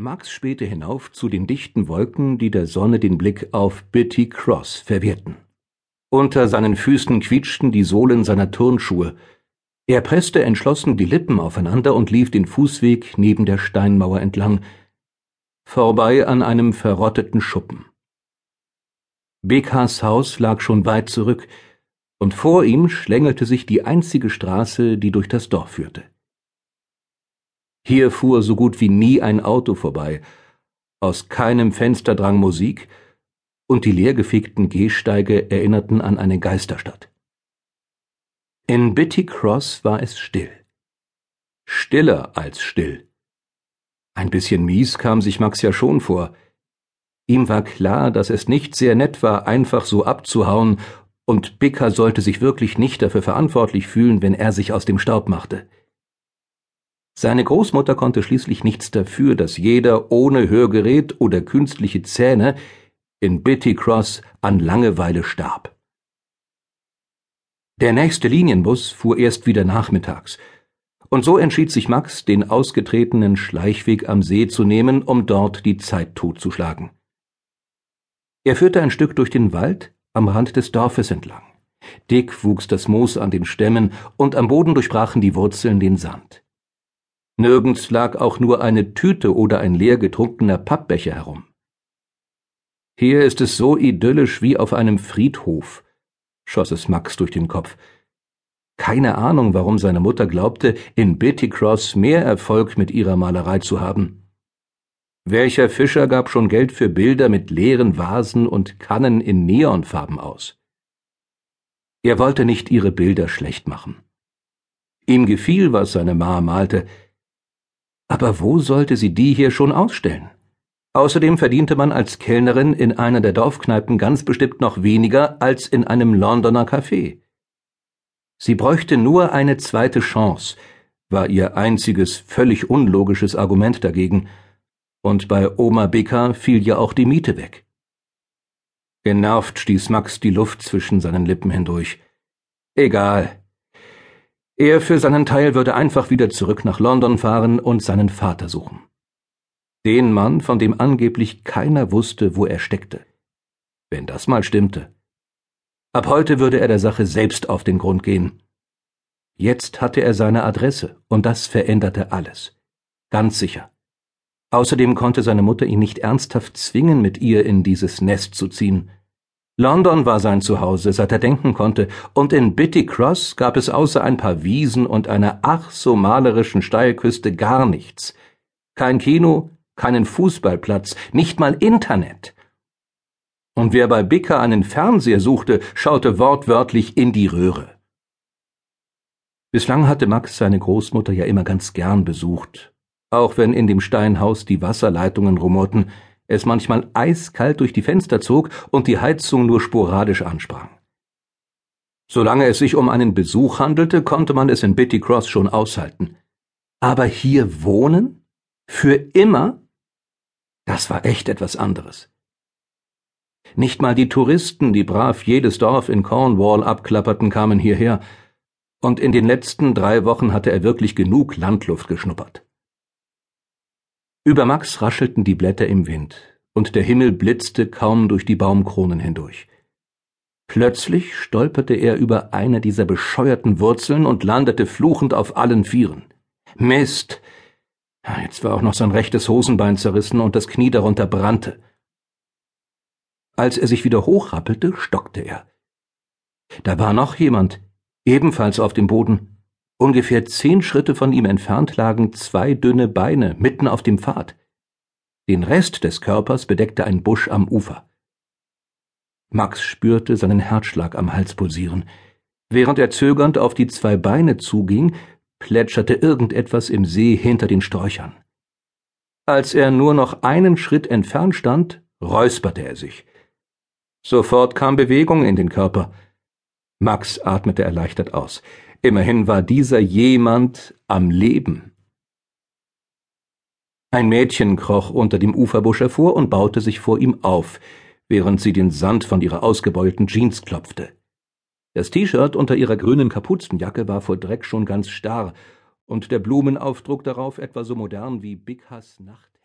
Max spähte hinauf zu den dichten Wolken, die der Sonne den Blick auf Bitty Cross verwehrten. Unter seinen Füßen quietschten die Sohlen seiner Turnschuhe. Er presste entschlossen die Lippen aufeinander und lief den Fußweg neben der Steinmauer entlang, vorbei an einem verrotteten Schuppen. Bekas Haus lag schon weit zurück, und vor ihm schlängelte sich die einzige Straße, die durch das Dorf führte. Hier fuhr so gut wie nie ein Auto vorbei, aus keinem Fenster drang Musik, und die leergefegten Gehsteige erinnerten an eine Geisterstadt. In Bitty Cross war es still. Stiller als still. Ein bisschen mies kam sich Max ja schon vor. Ihm war klar, dass es nicht sehr nett war, einfach so abzuhauen, und Bicker sollte sich wirklich nicht dafür verantwortlich fühlen, wenn er sich aus dem Staub machte. Seine Großmutter konnte schließlich nichts dafür, dass jeder ohne Hörgerät oder künstliche Zähne in Bitty Cross an Langeweile starb. Der nächste Linienbus fuhr erst wieder nachmittags, und so entschied sich Max, den ausgetretenen Schleichweg am See zu nehmen, um dort die Zeit totzuschlagen. Er führte ein Stück durch den Wald am Rand des Dorfes entlang. Dick wuchs das Moos an den Stämmen, und am Boden durchbrachen die Wurzeln den Sand. Nirgends lag auch nur eine Tüte oder ein leer getrunkener Pappbecher herum. Hier ist es so idyllisch wie auf einem Friedhof, schoss es Max durch den Kopf. Keine Ahnung, warum seine Mutter glaubte, in Bitty Cross mehr Erfolg mit ihrer Malerei zu haben. Welcher Fischer gab schon Geld für Bilder mit leeren Vasen und Kannen in Neonfarben aus? Er wollte nicht ihre Bilder schlecht machen. Ihm gefiel, was seine Ma malte, aber wo sollte sie die hier schon ausstellen? Außerdem verdiente man als Kellnerin in einer der Dorfkneipen ganz bestimmt noch weniger als in einem Londoner Café. Sie bräuchte nur eine zweite Chance, war ihr einziges völlig unlogisches Argument dagegen, und bei Oma Bicker fiel ja auch die Miete weg. Genervt stieß Max die Luft zwischen seinen Lippen hindurch. Egal, er für seinen Teil würde einfach wieder zurück nach London fahren und seinen Vater suchen. Den Mann, von dem angeblich keiner wusste, wo er steckte. Wenn das mal stimmte. Ab heute würde er der Sache selbst auf den Grund gehen. Jetzt hatte er seine Adresse, und das veränderte alles. Ganz sicher. Außerdem konnte seine Mutter ihn nicht ernsthaft zwingen, mit ihr in dieses Nest zu ziehen. London war sein Zuhause, seit er denken konnte, und in Bitty Cross gab es außer ein paar Wiesen und einer ach so malerischen Steilküste gar nichts. Kein Kino, keinen Fußballplatz, nicht mal Internet. Und wer bei Bicker einen Fernseher suchte, schaute wortwörtlich in die Röhre. Bislang hatte Max seine Großmutter ja immer ganz gern besucht, auch wenn in dem Steinhaus die Wasserleitungen rumorten, es manchmal eiskalt durch die Fenster zog und die Heizung nur sporadisch ansprang. Solange es sich um einen Besuch handelte, konnte man es in Bitty Cross schon aushalten. Aber hier wohnen? Für immer? Das war echt etwas anderes. Nicht mal die Touristen, die brav jedes Dorf in Cornwall abklapperten, kamen hierher, und in den letzten drei Wochen hatte er wirklich genug Landluft geschnuppert. Über Max raschelten die Blätter im Wind, und der Himmel blitzte kaum durch die Baumkronen hindurch. Plötzlich stolperte er über eine dieser bescheuerten Wurzeln und landete fluchend auf allen Vieren. Mist! Jetzt war auch noch sein rechtes Hosenbein zerrissen und das Knie darunter brannte. Als er sich wieder hochrappelte, stockte er. Da war noch jemand, ebenfalls auf dem Boden. Ungefähr zehn Schritte von ihm entfernt lagen zwei dünne Beine mitten auf dem Pfad. Den Rest des Körpers bedeckte ein Busch am Ufer. Max spürte seinen Herzschlag am Hals pulsieren. Während er zögernd auf die zwei Beine zuging, plätscherte irgendetwas im See hinter den Sträuchern. Als er nur noch einen Schritt entfernt stand, räusperte er sich. Sofort kam Bewegung in den Körper. Max atmete erleichtert aus. Immerhin war dieser jemand am Leben. Ein Mädchen kroch unter dem Uferbusch hervor und baute sich vor ihm auf, während sie den Sand von ihrer ausgebeulten Jeans klopfte. Das T-Shirt unter ihrer grünen Kapuzenjacke war vor Dreck schon ganz starr, und der Blumenaufdruck darauf etwa so modern wie Big Hass Nacht.